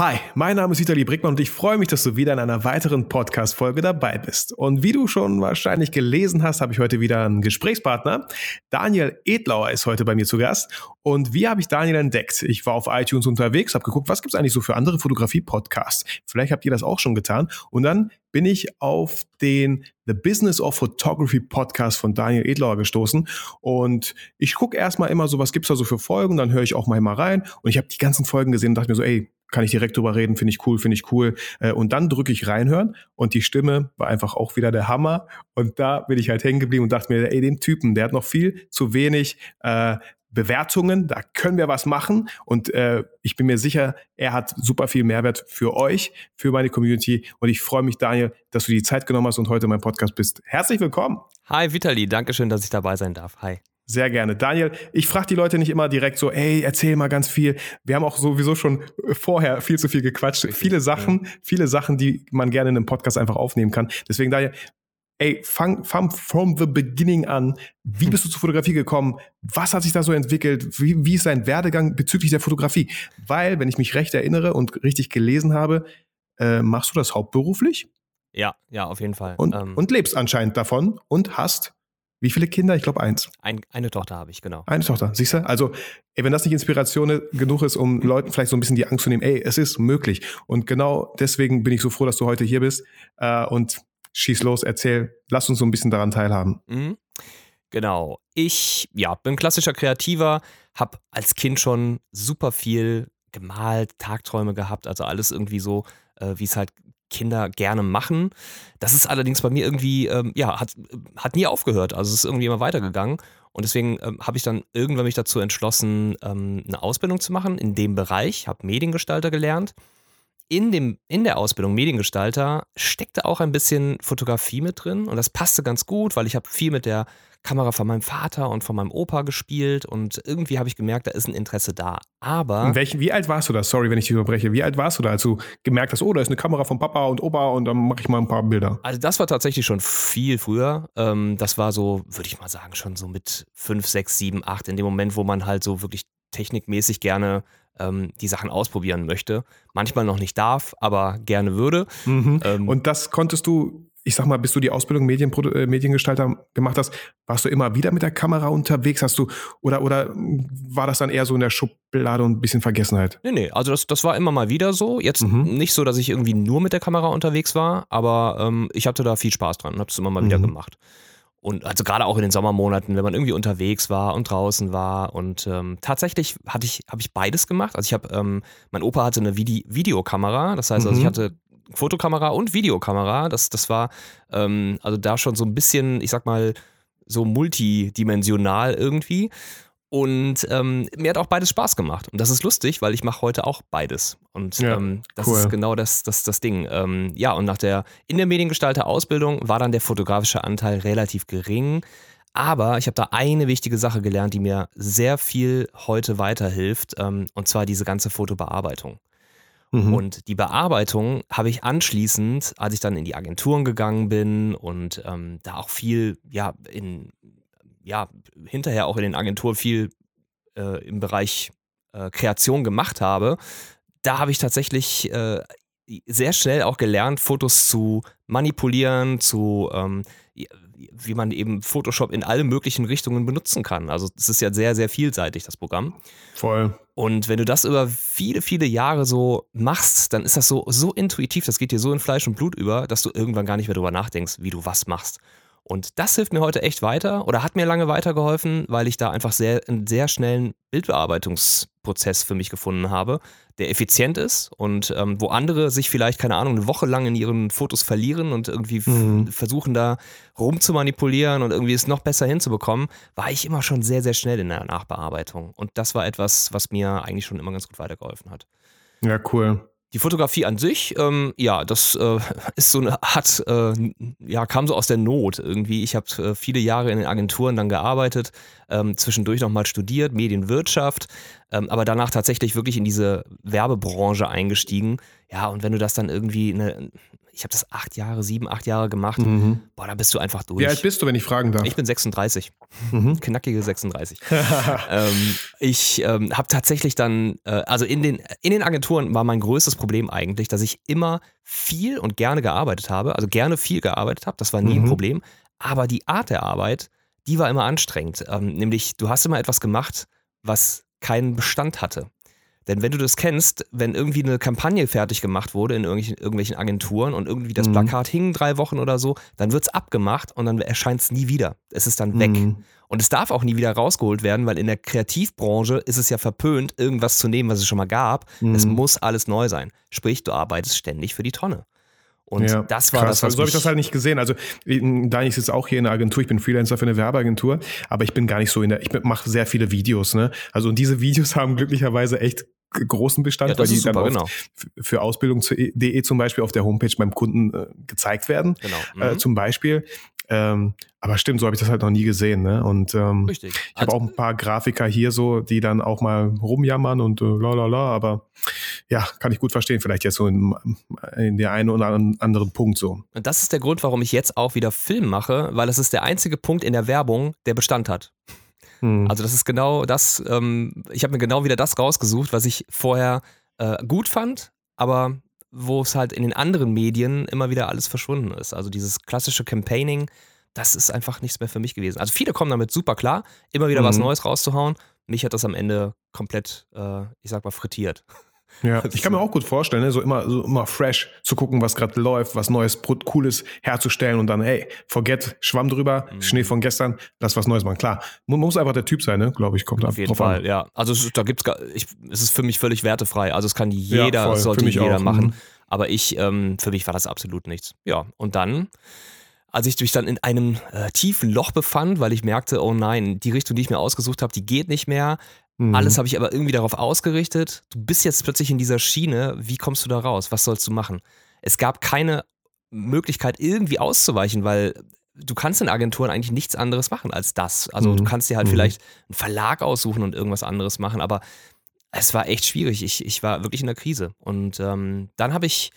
Hi, mein Name ist Vitali Brickmann und ich freue mich, dass du wieder in einer weiteren Podcast-Folge dabei bist. Und wie du schon wahrscheinlich gelesen hast, habe ich heute wieder einen Gesprächspartner. Daniel Edlauer ist heute bei mir zu Gast. Und wie habe ich Daniel entdeckt? Ich war auf iTunes unterwegs, habe geguckt, was gibt es eigentlich so für andere Fotografie-Podcasts? Vielleicht habt ihr das auch schon getan. Und dann bin ich auf den The Business of Photography Podcast von Daniel Edlauer gestoßen. Und ich gucke erstmal immer so, was gibt es da so für Folgen, dann höre ich auch mal rein. Und ich habe die ganzen Folgen gesehen und dachte mir so, ey, kann ich direkt drüber reden, finde ich cool, finde ich cool. Äh, und dann drücke ich reinhören und die Stimme war einfach auch wieder der Hammer. Und da bin ich halt hängen geblieben und dachte mir, ey, den Typen, der hat noch viel zu wenig äh, Bewertungen, da können wir was machen. Und äh, ich bin mir sicher, er hat super viel Mehrwert für euch, für meine Community. Und ich freue mich, Daniel, dass du die Zeit genommen hast und heute mein Podcast bist. Herzlich willkommen. Hi Vitali, danke schön, dass ich dabei sein darf. Hi. Sehr gerne. Daniel, ich frage die Leute nicht immer direkt so, ey, erzähl mal ganz viel. Wir haben auch sowieso schon vorher viel zu viel gequatscht. Viele Sachen, viele Sachen, die man gerne in einem Podcast einfach aufnehmen kann. Deswegen, Daniel, ey, fang, fang from the beginning an. Wie bist du zur Fotografie gekommen? Was hat sich da so entwickelt? Wie, wie ist dein Werdegang bezüglich der Fotografie? Weil, wenn ich mich recht erinnere und richtig gelesen habe, äh, machst du das hauptberuflich? Ja, ja, auf jeden Fall. Und, ähm, und lebst anscheinend davon und hast wie viele Kinder? Ich glaube eins. Ein, eine Tochter habe ich, genau. Eine Tochter, siehst du? Also, ey, wenn das nicht Inspiration genug ist, um Leuten vielleicht so ein bisschen die Angst zu nehmen, ey, es ist möglich. Und genau deswegen bin ich so froh, dass du heute hier bist. Äh, und schieß los, erzähl, lass uns so ein bisschen daran teilhaben. Mhm. Genau. Ich, ja, bin klassischer Kreativer, habe als Kind schon super viel gemalt, Tagträume gehabt, also alles irgendwie so, äh, wie es halt Kinder gerne machen. Das ist allerdings bei mir irgendwie, ähm, ja, hat, hat nie aufgehört. Also es ist irgendwie immer weitergegangen. Und deswegen ähm, habe ich dann irgendwann mich dazu entschlossen, ähm, eine Ausbildung zu machen in dem Bereich, habe Mediengestalter gelernt. In, dem, in der Ausbildung Mediengestalter steckte auch ein bisschen Fotografie mit drin und das passte ganz gut, weil ich habe viel mit der Kamera von meinem Vater und von meinem Opa gespielt und irgendwie habe ich gemerkt, da ist ein Interesse da. Aber. Welch, wie alt warst du da? Sorry, wenn ich dich überbreche. Wie alt warst du da, als du gemerkt hast, oh, da ist eine Kamera von Papa und Opa und dann mache ich mal ein paar Bilder? Also, das war tatsächlich schon viel früher. Ähm, das war so, würde ich mal sagen, schon so mit 5, 6, 7, 8, in dem Moment, wo man halt so wirklich technikmäßig gerne ähm, die Sachen ausprobieren möchte. Manchmal noch nicht darf, aber gerne würde. Mhm. Ähm, und das konntest du ich sag mal, bis du die Ausbildung Medien, äh, Mediengestalter gemacht hast, warst du immer wieder mit der Kamera unterwegs? Hast du, oder, oder war das dann eher so in der Schublade und ein bisschen Vergessenheit? Nee, nee, also das, das war immer mal wieder so. Jetzt mhm. nicht so, dass ich irgendwie nur mit der Kamera unterwegs war, aber ähm, ich hatte da viel Spaß dran und habe es immer mal mhm. wieder gemacht. Und also gerade auch in den Sommermonaten, wenn man irgendwie unterwegs war und draußen war. Und ähm, tatsächlich hatte ich, habe ich beides gemacht. Also ich habe, ähm, mein Opa hatte eine Vide Videokamera, das heißt, also ich mhm. hatte Fotokamera und Videokamera. Das, das war ähm, also da schon so ein bisschen, ich sag mal, so multidimensional irgendwie. Und ähm, mir hat auch beides Spaß gemacht. Und das ist lustig, weil ich mache heute auch beides. Und ja, ähm, das cool. ist genau das, das, das Ding. Ähm, ja, und nach der in der Mediengestalter-Ausbildung war dann der fotografische Anteil relativ gering. Aber ich habe da eine wichtige Sache gelernt, die mir sehr viel heute weiterhilft. Ähm, und zwar diese ganze Fotobearbeitung. Mhm. Und die Bearbeitung habe ich anschließend, als ich dann in die Agenturen gegangen bin und ähm, da auch viel, ja, in, ja, hinterher auch in den Agenturen viel äh, im Bereich äh, Kreation gemacht habe, da habe ich tatsächlich äh, sehr schnell auch gelernt, Fotos zu manipulieren, zu ähm, wie man eben Photoshop in alle möglichen Richtungen benutzen kann. Also es ist ja sehr, sehr vielseitig, das Programm. Voll. Und wenn du das über viele, viele Jahre so machst, dann ist das so, so intuitiv, das geht dir so in Fleisch und Blut über, dass du irgendwann gar nicht mehr darüber nachdenkst, wie du was machst. Und das hilft mir heute echt weiter oder hat mir lange weitergeholfen, weil ich da einfach sehr, einen sehr schnellen Bildbearbeitungsprozess für mich gefunden habe, der effizient ist und ähm, wo andere sich vielleicht, keine Ahnung, eine Woche lang in ihren Fotos verlieren und irgendwie mhm. versuchen da rumzumanipulieren und irgendwie es noch besser hinzubekommen, war ich immer schon sehr, sehr schnell in der Nachbearbeitung. Und das war etwas, was mir eigentlich schon immer ganz gut weitergeholfen hat. Ja, cool. Die Fotografie an sich, ähm, ja, das äh, ist so eine Art, äh, ja, kam so aus der Not irgendwie. Ich habe äh, viele Jahre in den Agenturen dann gearbeitet, ähm, zwischendurch nochmal studiert, Medienwirtschaft, ähm, aber danach tatsächlich wirklich in diese Werbebranche eingestiegen. Ja, und wenn du das dann irgendwie, eine, ich habe das acht Jahre, sieben, acht Jahre gemacht. Mhm. Boah, da bist du einfach durch. Wie alt bist du, wenn ich fragen darf? Ich bin 36. Mhm. Knackige 36. ähm, ich ähm, habe tatsächlich dann, äh, also in den, in den Agenturen war mein größtes Problem eigentlich, dass ich immer viel und gerne gearbeitet habe, also gerne viel gearbeitet habe, das war nie mhm. ein Problem, aber die Art der Arbeit, die war immer anstrengend. Ähm, nämlich, du hast immer etwas gemacht, was keinen Bestand hatte. Denn wenn du das kennst, wenn irgendwie eine Kampagne fertig gemacht wurde in irgendwelchen, irgendwelchen Agenturen und irgendwie das mhm. Plakat hing drei Wochen oder so, dann wird es abgemacht und dann erscheint es nie wieder. Es ist dann weg. Mhm. Und es darf auch nie wieder rausgeholt werden, weil in der Kreativbranche ist es ja verpönt, irgendwas zu nehmen, was es schon mal gab. Mhm. Es muss alles neu sein. Sprich, du arbeitest ständig für die Tonne. Und ja, das war krass. das. Was so habe ich das halt nicht gesehen. Also, da ich jetzt auch hier in der Agentur, ich bin Freelancer für eine Werbeagentur, aber ich bin gar nicht so in der, ich mache sehr viele Videos, ne? Also, und diese Videos haben glücklicherweise echt großen Bestand, ja, weil die super, dann genau. für Ausbildung.de zum Beispiel auf der Homepage beim Kunden äh, gezeigt werden. Genau. Äh, mhm. Zum Beispiel. Ähm, aber stimmt, so habe ich das halt noch nie gesehen. Ne? Und ähm, Richtig. ich habe also, auch ein paar Grafiker hier so, die dann auch mal rumjammern und äh, la la la, aber ja, kann ich gut verstehen, vielleicht jetzt so in, in der einen oder anderen Punkt so. Und das ist der Grund, warum ich jetzt auch wieder Film mache, weil es ist der einzige Punkt in der Werbung, der Bestand hat. Hm. Also das ist genau das, ähm, ich habe mir genau wieder das rausgesucht, was ich vorher äh, gut fand, aber wo es halt in den anderen Medien immer wieder alles verschwunden ist. Also dieses klassische Campaigning, das ist einfach nichts mehr für mich gewesen. Also viele kommen damit super klar, immer wieder mhm. was Neues rauszuhauen. Mich hat das am Ende komplett, äh, ich sag mal, frittiert. Ja, ich kann mir auch gut vorstellen, ne? so immer, so immer fresh zu gucken, was gerade läuft, was Neues, Cooles herzustellen und dann, hey, forget, Schwamm drüber, mhm. Schnee von gestern, lass was Neues machen. Klar, man muss einfach der Typ sein, ne? glaube ich, kommt Auf jeden Fall, an. ja. Also da gibt's ich, es ist für mich völlig wertefrei. Also es kann jeder, ja, sollte jeder auch. machen. Mhm. Aber ich, ähm, für mich war das absolut nichts. Ja, und dann als ich mich dann in einem äh, tiefen Loch befand, weil ich merkte, oh nein, die Richtung, die ich mir ausgesucht habe, die geht nicht mehr. Mhm. Alles habe ich aber irgendwie darauf ausgerichtet. Du bist jetzt plötzlich in dieser Schiene. Wie kommst du da raus? Was sollst du machen? Es gab keine Möglichkeit, irgendwie auszuweichen, weil du kannst in Agenturen eigentlich nichts anderes machen als das. Also mhm. du kannst dir halt mhm. vielleicht einen Verlag aussuchen und irgendwas anderes machen, aber es war echt schwierig. Ich, ich war wirklich in der Krise. Und ähm, dann habe ich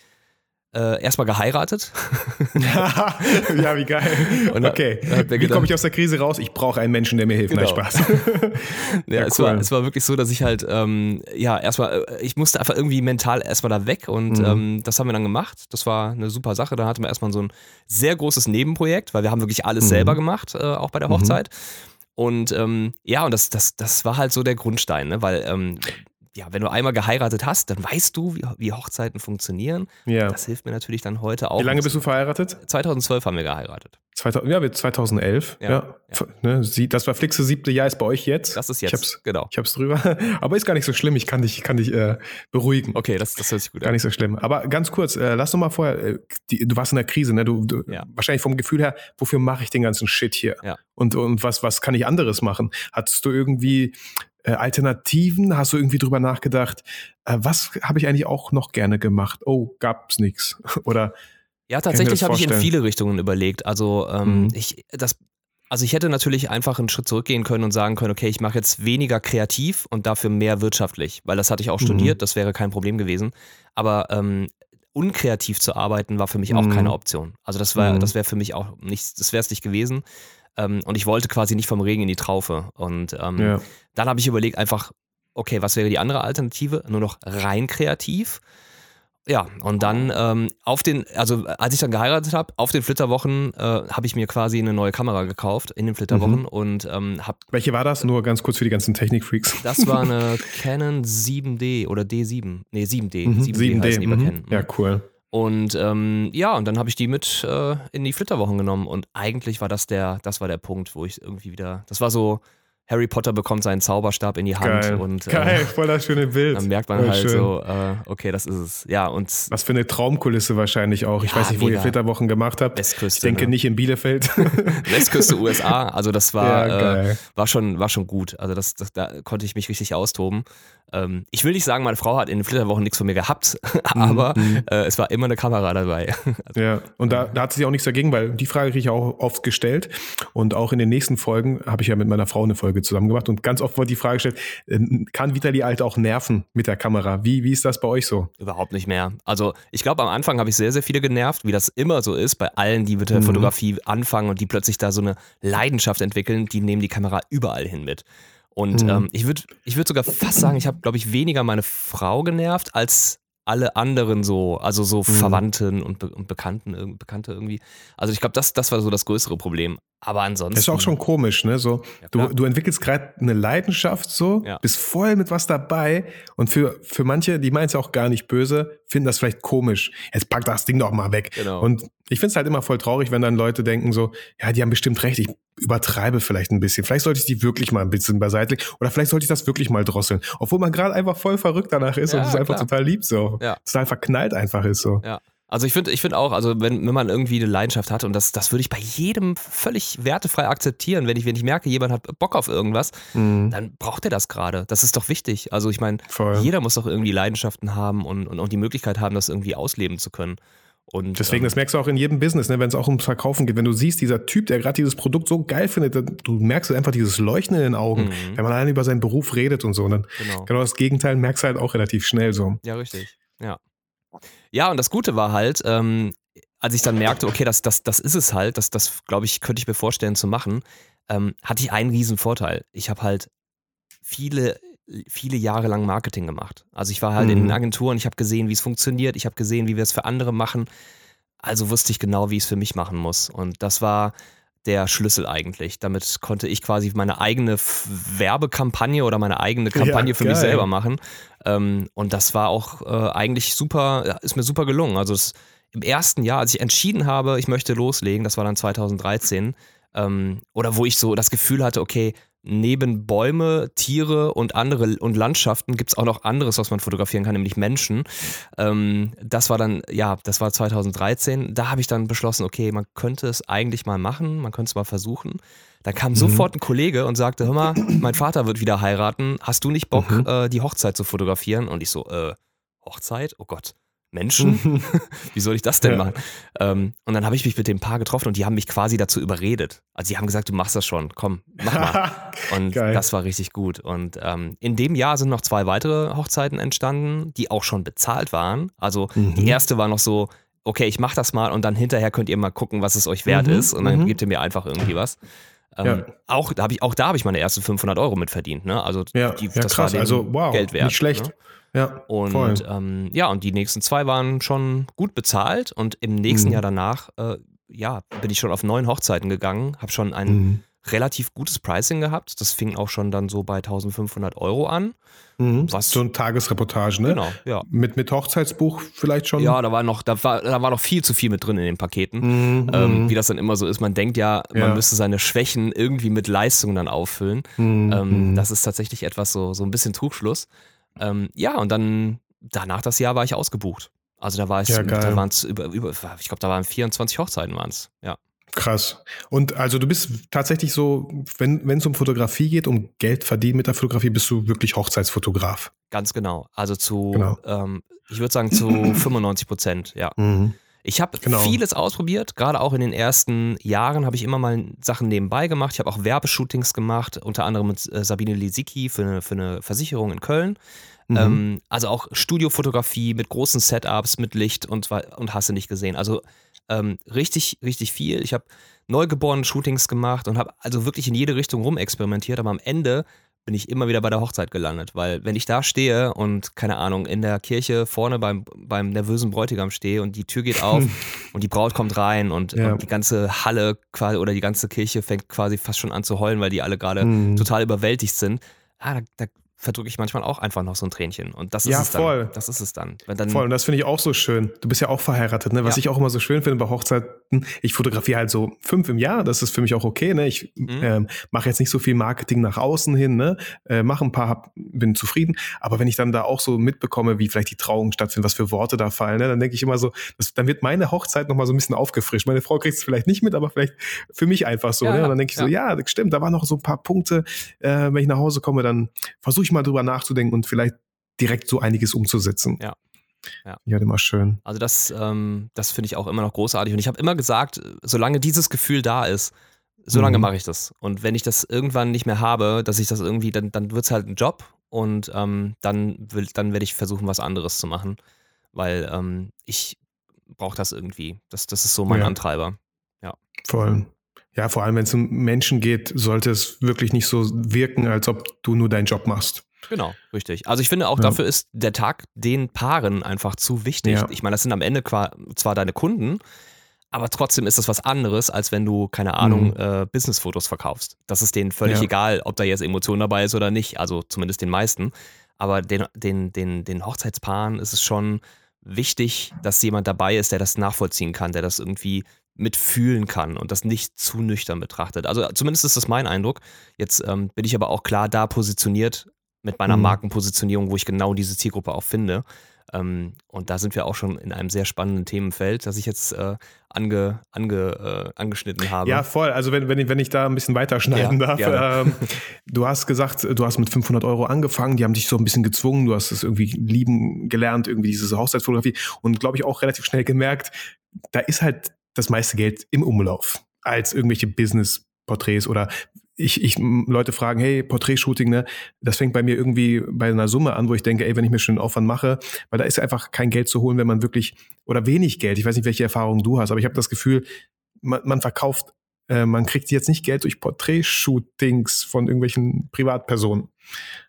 äh, erstmal geheiratet. ja, wie geil. Und okay. wie komme ich aus der Krise raus? Ich brauche einen Menschen, der mir hilft. Genau. Nein, Spaß. ja, ja, es, war, es war wirklich so, dass ich halt, ähm, ja, erstmal, äh, ich musste einfach irgendwie mental erstmal da weg und mhm. ähm, das haben wir dann gemacht. Das war eine super Sache. Da hatten wir erstmal so ein sehr großes Nebenprojekt, weil wir haben wirklich alles mhm. selber gemacht, äh, auch bei der mhm. Hochzeit. Mhm. Und ähm, ja, und das, das, das war halt so der Grundstein, ne? weil ähm, ja, wenn du einmal geheiratet hast, dann weißt du, wie, wie Hochzeiten funktionieren. Ja. Das hilft mir natürlich dann heute auch. Wie lange bist du verheiratet? 2012 haben wir geheiratet. 2000, ja, 2011. Ja. ja. ja. Ne, das war Flixe siebte Jahr ist bei euch jetzt. Das ist jetzt. Ich hab's, genau. Ich hab's drüber. Aber ist gar nicht so schlimm. Ich kann dich, kann dich äh, beruhigen. Okay, das, das hört sich gut an. Gar nicht so schlimm. Aber ganz kurz, äh, lass doch mal vorher, äh, die, du warst in der Krise, ne? Du, du ja. wahrscheinlich vom Gefühl her, wofür mache ich den ganzen Shit hier? Ja. Und, und was, was kann ich anderes machen? Hattest du irgendwie äh, Alternativen? Hast du irgendwie drüber nachgedacht, äh, was habe ich eigentlich auch noch gerne gemacht? Oh, gab's nichts Oder ja, tatsächlich habe ich in viele Richtungen überlegt. Also ähm, mhm. ich das also ich hätte natürlich einfach einen Schritt zurückgehen können und sagen können, okay, ich mache jetzt weniger kreativ und dafür mehr wirtschaftlich, weil das hatte ich auch studiert, mhm. das wäre kein Problem gewesen. Aber ähm, unkreativ zu arbeiten war für mich auch mhm. keine Option. Also das war, mhm. das wäre für mich auch nicht, das wäre es nicht gewesen. Ähm, und ich wollte quasi nicht vom Regen in die Traufe. Und ähm, ja. dann habe ich überlegt, einfach, okay, was wäre die andere Alternative? Nur noch rein kreativ. Ja, und dann ähm, auf den, also als ich dann geheiratet habe, auf den Flitterwochen äh, habe ich mir quasi eine neue Kamera gekauft in den Flitterwochen mhm. und ähm, habe. Welche war das? Nur ganz kurz für die ganzen Technikfreaks. Das war eine Canon 7D oder D7. Nee, 7D. Mhm. 7D, 7D. Heißen die mhm. Canon. Ja, cool. Und ähm, ja, und dann habe ich die mit äh, in die Flitterwochen genommen. Und eigentlich war das der, das war der Punkt, wo ich irgendwie wieder. Das war so, Harry Potter bekommt seinen Zauberstab in die Hand Geil. und Geil, äh, voll das schöne Bild. Dann merkt man voll halt schön. so, äh, okay, das ist es. Ja, und was für eine Traumkulisse wahrscheinlich auch. Ich ja, weiß nicht, wo mega. ihr Flitterwochen gemacht habt. Westküste. Ich denke ne? nicht in Bielefeld. Westküste USA. Also das war ja, äh, war schon war schon gut. Also das, das, da konnte ich mich richtig austoben. Ähm, ich will nicht sagen, meine Frau hat in den Flitterwochen nichts von mir gehabt, aber mhm. äh, es war immer eine Kamera dabei. also, ja, und da, da hat sie sich auch nichts dagegen, weil die Frage kriege ich auch oft gestellt und auch in den nächsten Folgen habe ich ja mit meiner Frau eine Folge wir zusammen gemacht und ganz oft wurde die Frage gestellt, ähm, kann Vitali halt auch nerven mit der Kamera? Wie, wie ist das bei euch so? Überhaupt nicht mehr. Also ich glaube, am Anfang habe ich sehr, sehr viele genervt, wie das immer so ist bei allen, die mit der mhm. Fotografie anfangen und die plötzlich da so eine Leidenschaft entwickeln, die nehmen die Kamera überall hin mit. Und mhm. ähm, ich würde ich würd sogar fast sagen, ich habe, glaube ich, weniger meine Frau genervt als alle anderen so, also so mhm. Verwandten und, Be und Bekannten, Bekannte irgendwie. Also ich glaube, das, das war so das größere Problem. Aber ansonsten. Das ist auch schon komisch, ne? So, ja, du, du entwickelst gerade eine Leidenschaft so, ja. bist voll mit was dabei und für, für manche, die meinen es auch gar nicht böse, finden das vielleicht komisch. Jetzt pack das Ding doch mal weg. Genau. Und ich finde es halt immer voll traurig, wenn dann Leute denken so, ja, die haben bestimmt recht, ich übertreibe vielleicht ein bisschen. Vielleicht sollte ich die wirklich mal ein bisschen beiseite legen oder vielleicht sollte ich das wirklich mal drosseln. Obwohl man gerade einfach voll verrückt danach ist ja, und es einfach total lieb so. Ja. Total verknallt einfach ist so. Ja. Also ich finde ich finde auch, also wenn, wenn man irgendwie eine Leidenschaft hat und das, das würde ich bei jedem völlig wertefrei akzeptieren, wenn ich, wenn ich merke, jemand hat Bock auf irgendwas, mhm. dann braucht er das gerade. Das ist doch wichtig. Also ich meine, jeder muss doch irgendwie Leidenschaften haben und, und auch die Möglichkeit haben, das irgendwie ausleben zu können. Und, Deswegen, ähm, das merkst du auch in jedem Business, ne, wenn es auch ums Verkaufen geht. Wenn du siehst, dieser Typ, der gerade dieses Produkt so geil findet, du merkst einfach dieses Leuchten in den Augen, mhm. wenn man allein über seinen Beruf redet und so. Und dann genau. genau das Gegenteil merkst du halt auch relativ schnell so. Ja, richtig. Ja. Ja, und das Gute war halt, ähm, als ich dann merkte, okay, das, das, das ist es halt, das, das glaube ich, könnte ich mir vorstellen zu machen, ähm, hatte ich einen riesen Vorteil. Ich habe halt viele, viele Jahre lang Marketing gemacht. Also ich war halt mhm. in den Agenturen, ich habe gesehen, wie es funktioniert, ich habe gesehen, wie wir es für andere machen. Also wusste ich genau, wie ich es für mich machen muss. Und das war der Schlüssel eigentlich. Damit konnte ich quasi meine eigene Werbekampagne oder meine eigene Kampagne ja, für mich selber machen. Ähm, und das war auch äh, eigentlich super, ist mir super gelungen. Also es, im ersten Jahr, als ich entschieden habe, ich möchte loslegen, das war dann 2013, ähm, oder wo ich so das Gefühl hatte, okay, neben Bäume, Tiere und andere und Landschaften gibt es auch noch anderes, was man fotografieren kann, nämlich Menschen. Ähm, das war dann, ja, das war 2013. Da habe ich dann beschlossen, okay, man könnte es eigentlich mal machen, man könnte es mal versuchen. Da kam mhm. sofort ein Kollege und sagte, hör mal, mein Vater wird wieder heiraten, hast du nicht Bock, mhm. äh, die Hochzeit zu fotografieren? Und ich so, äh, Hochzeit? Oh Gott. Menschen? Wie soll ich das denn ja. machen? Ähm, und dann habe ich mich mit dem Paar getroffen und die haben mich quasi dazu überredet. Also die haben gesagt, du machst das schon, komm, mach mal. und Geil. das war richtig gut. Und ähm, in dem Jahr sind noch zwei weitere Hochzeiten entstanden, die auch schon bezahlt waren. Also mhm. die erste war noch so, okay, ich mach das mal und dann hinterher könnt ihr mal gucken, was es euch wert mhm. ist und dann mhm. gebt ihr mir einfach irgendwie was. Ähm, ja. Auch da habe ich, auch da habe ich meine ersten 500 Euro mit verdient. Ne? Also ja, die, ja, das krass. war also wow, Geld wert. Nicht schlecht. Ne? Ja, und ähm, ja, und die nächsten zwei waren schon gut bezahlt und im nächsten mhm. Jahr danach, äh, ja, bin ich schon auf neun Hochzeiten gegangen, habe schon ein mhm. relativ gutes Pricing gehabt. Das fing auch schon dann so bei 1500 Euro an. Mhm. Was, so ein Tagesreportage, ne? Genau, ja. Mit, mit Hochzeitsbuch vielleicht schon? Ja, da war noch, da war, da war noch viel zu viel mit drin in den Paketen. Mhm. Ähm, wie das dann immer so ist. Man denkt ja, man ja. müsste seine Schwächen irgendwie mit Leistungen dann auffüllen. Mhm. Ähm, das ist tatsächlich etwas so, so ein bisschen Trugschluss. Ähm, ja, und dann danach das Jahr war ich ausgebucht. Also da war es, ja, da waren es über, über, ich glaube, da waren 24 Hochzeiten waren es, ja. Krass. Und also du bist tatsächlich so, wenn es um Fotografie geht, um Geld verdienen mit der Fotografie, bist du wirklich Hochzeitsfotograf. Ganz genau. Also zu, genau. Ähm, ich würde sagen zu 95 Prozent, ja. Mhm. Ich habe genau. vieles ausprobiert, gerade auch in den ersten Jahren habe ich immer mal Sachen nebenbei gemacht. Ich habe auch Werbeshootings gemacht, unter anderem mit äh, Sabine Lisicki für eine, für eine Versicherung in Köln. Mhm. Ähm, also auch Studiofotografie mit großen Setups, mit Licht und, und hast du nicht gesehen. Also ähm, richtig, richtig viel. Ich habe neugeborenen Shootings gemacht und habe also wirklich in jede Richtung rumexperimentiert, aber am Ende bin ich immer wieder bei der Hochzeit gelandet. Weil wenn ich da stehe und, keine Ahnung, in der Kirche vorne beim, beim nervösen Bräutigam stehe und die Tür geht auf und die Braut kommt rein und, ja. und, die ganze Halle quasi oder die ganze Kirche fängt quasi fast schon an zu heulen, weil die alle gerade mhm. total überwältigt sind. Ah, da, da verdrücke ich manchmal auch einfach noch so ein Tränchen. Und das ist ja, es dann. Voll. Das ist es dann. dann voll. Und das finde ich auch so schön. Du bist ja auch verheiratet, ne? Was ja. ich auch immer so schön finde bei Hochzeiten. Ich fotografiere halt so fünf im Jahr. Das ist für mich auch okay, ne? Ich mhm. ähm, mache jetzt nicht so viel Marketing nach außen hin, ne? Äh, mache ein paar, hab, bin zufrieden. Aber wenn ich dann da auch so mitbekomme, wie vielleicht die Trauung stattfindet, was für Worte da fallen, ne? Dann denke ich immer so, das, dann wird meine Hochzeit nochmal so ein bisschen aufgefrischt. Meine Frau kriegt es vielleicht nicht mit, aber vielleicht für mich einfach so, ja, ne? Und dann denke ich so, ja, das stimmt, da waren noch so ein paar Punkte. Äh, wenn ich nach Hause komme, dann versuche ich mal drüber nachzudenken und vielleicht direkt so einiges umzusetzen. Ja. Ja, ja immer schön. Also das, ähm, das finde ich auch immer noch großartig. Und ich habe immer gesagt, solange dieses Gefühl da ist, So lange mhm. mache ich das. Und wenn ich das irgendwann nicht mehr habe, dass ich das irgendwie, dann, dann wird es halt ein Job und ähm, dann, will, dann werde ich versuchen, was anderes zu machen. Weil ähm, ich brauche das irgendwie. Das, das ist so mein ja. Antreiber. Ja. Voll. Ja, vor allem wenn es um Menschen geht, sollte es wirklich nicht so wirken, als ob du nur deinen Job machst. Genau, richtig. Also ich finde auch ja. dafür ist der Tag den Paaren einfach zu wichtig. Ja. Ich meine, das sind am Ende zwar deine Kunden, aber trotzdem ist das was anderes, als wenn du, keine Ahnung, mhm. äh, Businessfotos verkaufst. Das ist denen völlig ja. egal, ob da jetzt Emotion dabei ist oder nicht. Also zumindest den meisten. Aber den, den, den, den Hochzeitspaaren ist es schon wichtig, dass jemand dabei ist, der das nachvollziehen kann, der das irgendwie mitfühlen kann und das nicht zu nüchtern betrachtet. Also zumindest ist das mein Eindruck. Jetzt ähm, bin ich aber auch klar da positioniert mit meiner mhm. Markenpositionierung, wo ich genau diese Zielgruppe auch finde. Ähm, und da sind wir auch schon in einem sehr spannenden Themenfeld, das ich jetzt äh, ange, ange, äh, angeschnitten habe. Ja, voll. Also wenn, wenn, ich, wenn ich da ein bisschen weiterschneiden ja, darf. Ähm, du hast gesagt, du hast mit 500 Euro angefangen, die haben dich so ein bisschen gezwungen, du hast es irgendwie lieben gelernt, irgendwie diese Hochzeitsfotografie und glaube ich auch relativ schnell gemerkt, da ist halt das meiste Geld im Umlauf als irgendwelche Business-Porträts oder ich, ich Leute fragen, hey, Porträtshooting, ne, das fängt bei mir irgendwie bei einer Summe an, wo ich denke, ey, wenn ich mir schon einen Aufwand mache, weil da ist einfach kein Geld zu holen, wenn man wirklich, oder wenig Geld, ich weiß nicht, welche Erfahrungen du hast, aber ich habe das Gefühl, man, man verkauft, äh, man kriegt jetzt nicht Geld durch Porträtshootings von irgendwelchen Privatpersonen.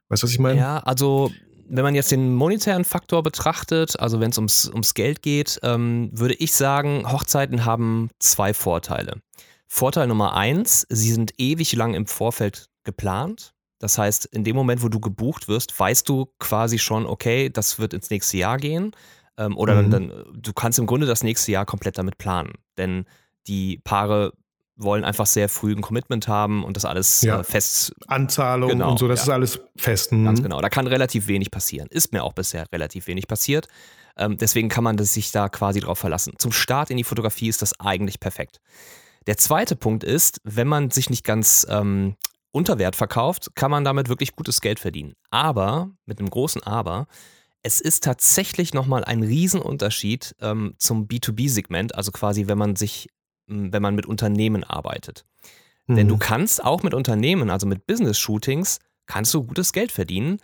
Weißt du, was ich meine? Ja, also wenn man jetzt den monetären Faktor betrachtet, also wenn es ums, ums Geld geht, ähm, würde ich sagen, Hochzeiten haben zwei Vorteile. Vorteil Nummer eins, sie sind ewig lang im Vorfeld geplant. Das heißt, in dem Moment, wo du gebucht wirst, weißt du quasi schon, okay, das wird ins nächste Jahr gehen. Ähm, oder mhm. dann, dann, du kannst im Grunde das nächste Jahr komplett damit planen. Denn die Paare wollen einfach sehr früh ein Commitment haben und das alles ja. äh, fest. Anzahlung genau, und so, das ja. ist alles fest. Mhm. Ganz genau. Da kann relativ wenig passieren. Ist mir auch bisher relativ wenig passiert. Ähm, deswegen kann man sich da quasi drauf verlassen. Zum Start in die Fotografie ist das eigentlich perfekt. Der zweite Punkt ist, wenn man sich nicht ganz ähm, unter Wert verkauft, kann man damit wirklich gutes Geld verdienen. Aber, mit einem großen Aber, es ist tatsächlich nochmal ein Riesenunterschied ähm, zum B2B-Segment, also quasi, wenn man sich, wenn man mit Unternehmen arbeitet. Mhm. Denn du mhm. kannst auch mit Unternehmen, also mit Business-Shootings, kannst du gutes Geld verdienen.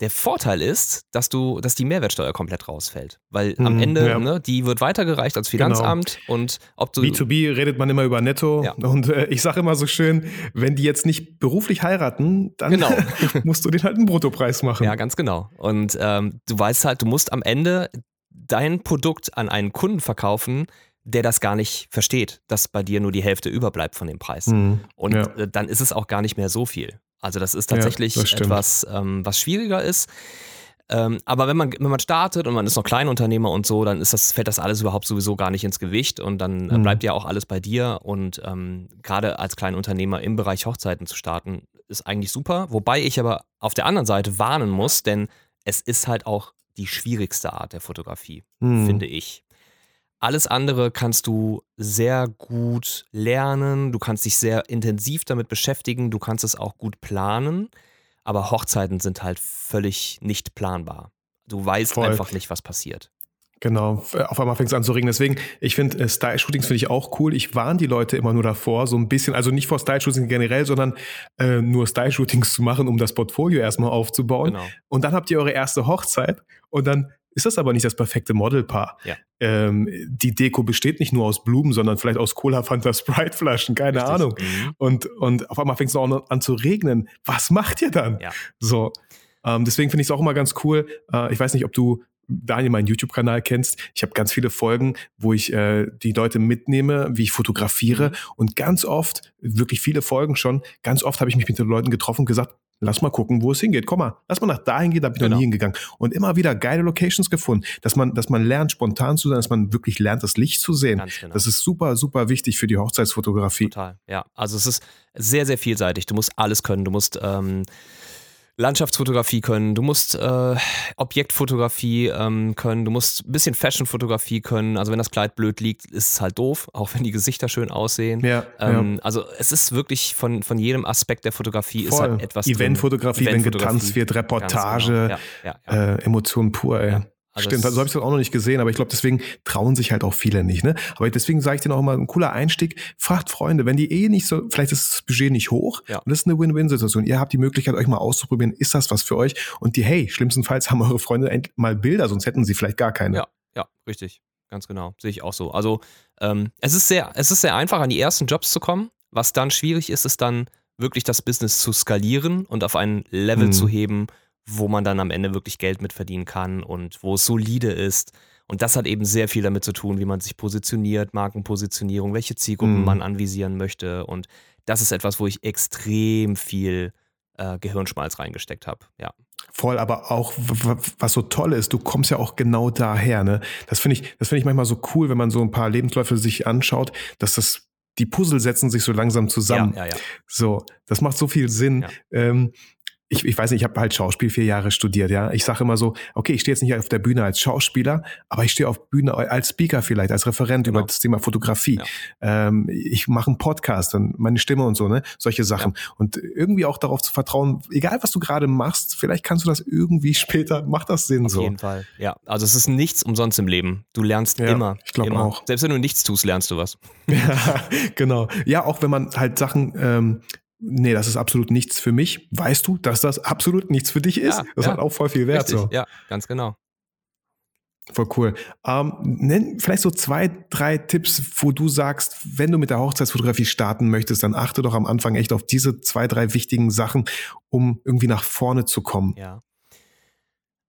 Der Vorteil ist, dass du, dass die Mehrwertsteuer komplett rausfällt. Weil am mhm, Ende, ja. ne, die wird weitergereicht als genau. Finanzamt genau. und ob du. B2B redet man immer über Netto. Ja. Und äh, ich sage immer so schön, wenn die jetzt nicht beruflich heiraten, dann genau. musst du den halt einen Bruttopreis machen. Ja, ganz genau. Und ähm, du weißt halt, du musst am Ende dein Produkt an einen Kunden verkaufen, der das gar nicht versteht, dass bei dir nur die Hälfte überbleibt von dem Preis. Mhm, und ja. Äh, dann ist es auch gar nicht mehr so viel. Also das ist tatsächlich ja, das etwas, ähm, was schwieriger ist. Ähm, aber wenn man, wenn man startet und man ist noch Kleinunternehmer und so, dann ist das, fällt das alles überhaupt sowieso gar nicht ins Gewicht und dann äh, mhm. bleibt ja auch alles bei dir. Und ähm, gerade als Kleinunternehmer im Bereich Hochzeiten zu starten, ist eigentlich super. Wobei ich aber auf der anderen Seite warnen muss, denn es ist halt auch die schwierigste Art der Fotografie, mhm. finde ich. Alles andere kannst du sehr gut lernen, du kannst dich sehr intensiv damit beschäftigen, du kannst es auch gut planen, aber Hochzeiten sind halt völlig nicht planbar. Du weißt Voll. einfach nicht, was passiert. Genau, auf einmal fängt es an zu regnen. Deswegen, ich finde, äh, Style-Shootings finde ich auch cool. Ich warne die Leute immer nur davor, so ein bisschen, also nicht vor Style-Shootings generell, sondern äh, nur Style-Shootings zu machen, um das Portfolio erstmal aufzubauen. Genau. Und dann habt ihr eure erste Hochzeit und dann ist das aber nicht das perfekte Modelpaar. Ja. Ähm, die Deko besteht nicht nur aus Blumen, sondern vielleicht aus Cola Fanta Sprite Flaschen, keine Richtig. Ahnung. Mhm. Und, und auf einmal fängt es auch an zu regnen. Was macht ihr dann? Ja. So. Ähm, deswegen finde ich es auch immer ganz cool. Äh, ich weiß nicht, ob du Daniel meinen YouTube-Kanal kennst. Ich habe ganz viele Folgen, wo ich äh, die Leute mitnehme, wie ich fotografiere. Mhm. Und ganz oft, wirklich viele Folgen schon, ganz oft habe ich mich mit den Leuten getroffen und gesagt, Lass mal gucken, wo es hingeht. Komm mal, lass mal nach dahin gehen, da bin ich genau. noch nie hingegangen. Und immer wieder geile Locations gefunden, dass man, dass man lernt, spontan zu sein, dass man wirklich lernt, das Licht zu sehen. Genau. Das ist super, super wichtig für die Hochzeitsfotografie. Total, ja. Also es ist sehr, sehr vielseitig. Du musst alles können. Du musst ähm, Landschaftsfotografie können, du musst äh, Objektfotografie ähm, können, du musst ein bisschen Fashionfotografie können. Also wenn das Kleid blöd liegt, ist es halt doof, auch wenn die Gesichter schön aussehen. Ja, ähm, ja. Also es ist wirklich von, von jedem Aspekt der Fotografie Voll. ist halt etwas. Eventfotografie, Event wenn getanzt wird, Reportage, genau. ja, äh, Emotionen pur. Ey. Also Stimmt, so habe ich das auch noch nicht gesehen, aber ich glaube, deswegen trauen sich halt auch viele nicht. Ne? Aber deswegen sage ich dir noch mal ein cooler Einstieg. Fragt Freunde, wenn die eh nicht so, vielleicht ist das Budget nicht hoch ja. und das ist eine Win-Win-Situation. Ihr habt die Möglichkeit, euch mal auszuprobieren, ist das was für euch? Und die, hey, schlimmstenfalls haben eure Freunde mal Bilder, sonst hätten sie vielleicht gar keine. Ja, ja, richtig. Ganz genau. Sehe ich auch so. Also ähm, es, ist sehr, es ist sehr einfach, an die ersten Jobs zu kommen. Was dann schwierig ist, ist dann wirklich das Business zu skalieren und auf ein Level hm. zu heben, wo man dann am Ende wirklich Geld mit verdienen kann und wo es solide ist. Und das hat eben sehr viel damit zu tun, wie man sich positioniert, Markenpositionierung, welche Zielgruppen mm. man anvisieren möchte. Und das ist etwas, wo ich extrem viel äh, Gehirnschmalz reingesteckt habe. Ja. Voll, aber auch was so toll ist, du kommst ja auch genau daher. Ne? Das finde ich, das finde ich manchmal so cool, wenn man so ein paar Lebensläufe sich anschaut, dass das die Puzzle setzen sich so langsam zusammen. Ja, ja, ja. So, das macht so viel Sinn. Ähm, ich, ich weiß nicht, ich habe halt Schauspiel vier Jahre studiert, ja. Ich sage immer so, okay, ich stehe jetzt nicht auf der Bühne als Schauspieler, aber ich stehe auf Bühne als Speaker vielleicht, als Referent genau. über das Thema Fotografie. Ja. Ähm, ich mache einen Podcast und meine Stimme und so, ne? Solche Sachen. Ja. Und irgendwie auch darauf zu vertrauen, egal was du gerade machst, vielleicht kannst du das irgendwie später, macht das Sinn auf so. Auf jeden Fall, ja. Also es ist nichts umsonst im Leben. Du lernst ja, immer. Ich glaube auch. Selbst wenn du nichts tust, lernst du was. ja, genau. Ja, auch wenn man halt Sachen ähm, nee, das ist absolut nichts für mich, weißt du, dass das absolut nichts für dich ist. Ja, das ja. hat auch voll viel Wert. Richtig, so. Ja, ganz genau. Voll cool. Ähm, nenn vielleicht so zwei, drei Tipps, wo du sagst, wenn du mit der Hochzeitsfotografie starten möchtest, dann achte doch am Anfang echt auf diese zwei, drei wichtigen Sachen, um irgendwie nach vorne zu kommen. Ja.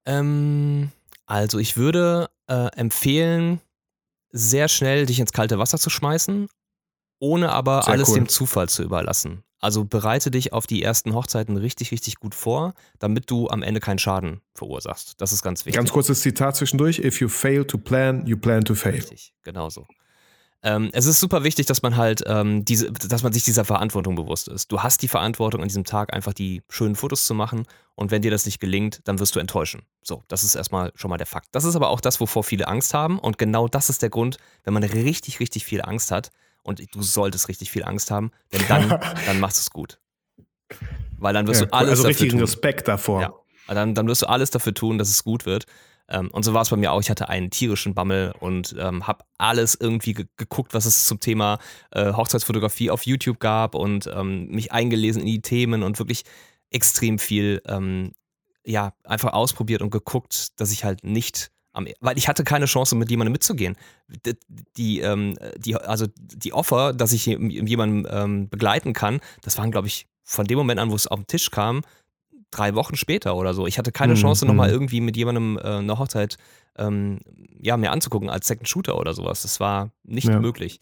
Ähm, also ich würde äh, empfehlen, sehr schnell dich ins kalte Wasser zu schmeißen, ohne aber sehr alles cool. dem Zufall zu überlassen. Also bereite dich auf die ersten Hochzeiten richtig, richtig gut vor, damit du am Ende keinen Schaden verursachst. Das ist ganz wichtig. Ganz kurzes Zitat zwischendurch: If you fail to plan, you plan to fail. Richtig, genau so. Ähm, es ist super wichtig, dass man halt ähm, diese, dass man sich dieser Verantwortung bewusst ist. Du hast die Verantwortung an diesem Tag einfach die schönen Fotos zu machen und wenn dir das nicht gelingt, dann wirst du enttäuschen. So, das ist erstmal schon mal der Fakt. Das ist aber auch das, wovor viele Angst haben und genau das ist der Grund, wenn man richtig, richtig viel Angst hat, und du solltest richtig viel Angst haben, denn dann, dann machst du es gut. Weil dann wirst ja, du alles also dafür richtigen tun. Respekt davor. Ja. Dann, dann wirst du alles dafür tun, dass es gut wird. Ähm, und so war es bei mir auch. Ich hatte einen tierischen Bammel und ähm, habe alles irgendwie ge geguckt, was es zum Thema äh, Hochzeitsfotografie auf YouTube gab und ähm, mich eingelesen in die Themen und wirklich extrem viel, ähm, ja, einfach ausprobiert und geguckt, dass ich halt nicht weil ich hatte keine Chance, mit jemandem mitzugehen. Die, die, ähm, die also die Offer, dass ich jemanden ähm, begleiten kann, das waren, glaube ich, von dem Moment an, wo es auf den Tisch kam, drei Wochen später oder so. Ich hatte keine mhm. Chance, nochmal mhm. irgendwie mit jemandem äh, eine Hochzeit ähm, ja, mir anzugucken als Second Shooter oder sowas. Das war nicht ja. möglich.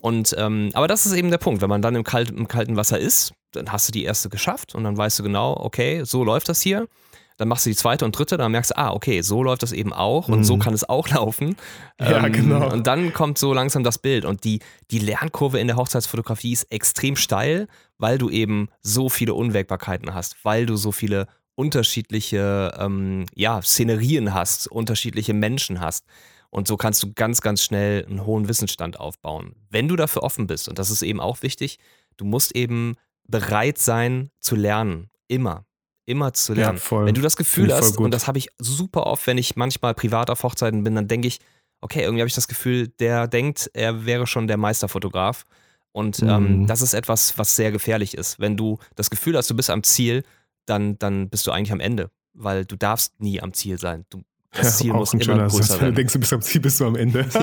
Und ähm, aber das ist eben der Punkt. Wenn man dann im, Kalt, im kalten Wasser ist, dann hast du die erste geschafft und dann weißt du genau, okay, so läuft das hier dann machst du die zweite und dritte, dann merkst du, ah, okay, so läuft das eben auch und mhm. so kann es auch laufen. Ja, ähm, genau. Und dann kommt so langsam das Bild und die, die Lernkurve in der Hochzeitsfotografie ist extrem steil, weil du eben so viele Unwägbarkeiten hast, weil du so viele unterschiedliche ähm, ja, Szenerien hast, unterschiedliche Menschen hast. Und so kannst du ganz, ganz schnell einen hohen Wissensstand aufbauen. Wenn du dafür offen bist, und das ist eben auch wichtig, du musst eben bereit sein zu lernen. Immer immer zu lernen. Ja, wenn du das Gefühl hast, und das habe ich super oft, wenn ich manchmal privat auf Hochzeiten bin, dann denke ich, okay, irgendwie habe ich das Gefühl, der denkt, er wäre schon der Meisterfotograf. Und ähm, mhm. ähm, das ist etwas, was sehr gefährlich ist. Wenn du das Gefühl hast, du bist am Ziel, dann, dann bist du eigentlich am Ende, weil du darfst nie am Ziel sein. Du das Ziel ja, muss immer größer Satz. werden. Du denkst, du bist am Ziel, bist du am Ende.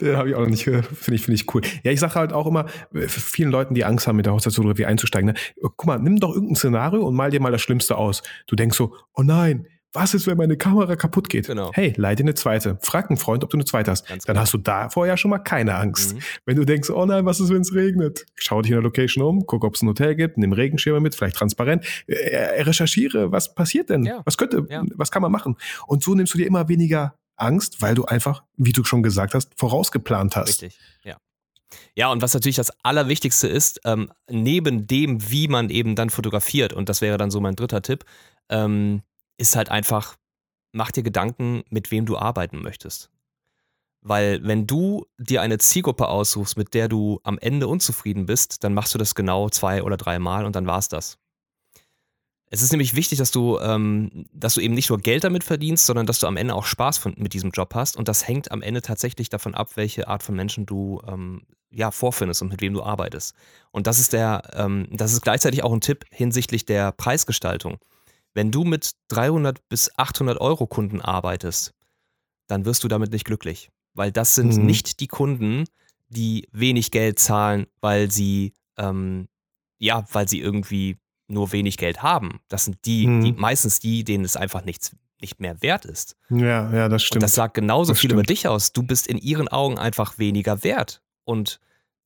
Ja. Habe ich auch noch nicht, finde ich, finde ich cool. Ja, ich sage halt auch immer, vielen Leuten, die Angst haben, mit der Hochzeitsfotografie einzusteigen, ne, guck mal, nimm doch irgendein Szenario und mal dir mal das Schlimmste aus. Du denkst so, oh nein, was ist, wenn meine Kamera kaputt geht? Genau. Hey, leite eine zweite. Frag einen Freund, ob du eine zweite hast. Ganz Dann genau. hast du davor ja schon mal keine Angst. Mhm. Wenn du denkst, oh nein, was ist, wenn es regnet? Schau dich in der Location um, guck, ob es ein Hotel gibt, nimm Regenschirme mit, vielleicht transparent. Äh, äh, recherchiere, was passiert denn? Ja. Was könnte, ja. was kann man machen? Und so nimmst du dir immer weniger Angst, weil du einfach, wie du schon gesagt hast, vorausgeplant hast. Richtig, ja. Ja, und was natürlich das Allerwichtigste ist, ähm, neben dem, wie man eben dann fotografiert, und das wäre dann so mein dritter Tipp, ähm, ist halt einfach, mach dir Gedanken, mit wem du arbeiten möchtest. Weil wenn du dir eine Zielgruppe aussuchst, mit der du am Ende unzufrieden bist, dann machst du das genau zwei oder drei Mal und dann war's das. Es ist nämlich wichtig, dass du, ähm, dass du eben nicht nur Geld damit verdienst, sondern dass du am Ende auch Spaß von, mit diesem Job hast. Und das hängt am Ende tatsächlich davon ab, welche Art von Menschen du ähm, ja, vorfindest und mit wem du arbeitest. Und das ist der, ähm, das ist gleichzeitig auch ein Tipp hinsichtlich der Preisgestaltung. Wenn du mit 300 bis 800 Euro Kunden arbeitest, dann wirst du damit nicht glücklich. Weil das sind mhm. nicht die Kunden, die wenig Geld zahlen, weil sie, ähm, ja, weil sie irgendwie nur wenig Geld haben. Das sind die, mhm. die meistens die, denen es einfach nichts nicht mehr wert ist. Ja, ja, das stimmt. Und das sagt genauso das viel stimmt. über dich aus. Du bist in ihren Augen einfach weniger wert. Und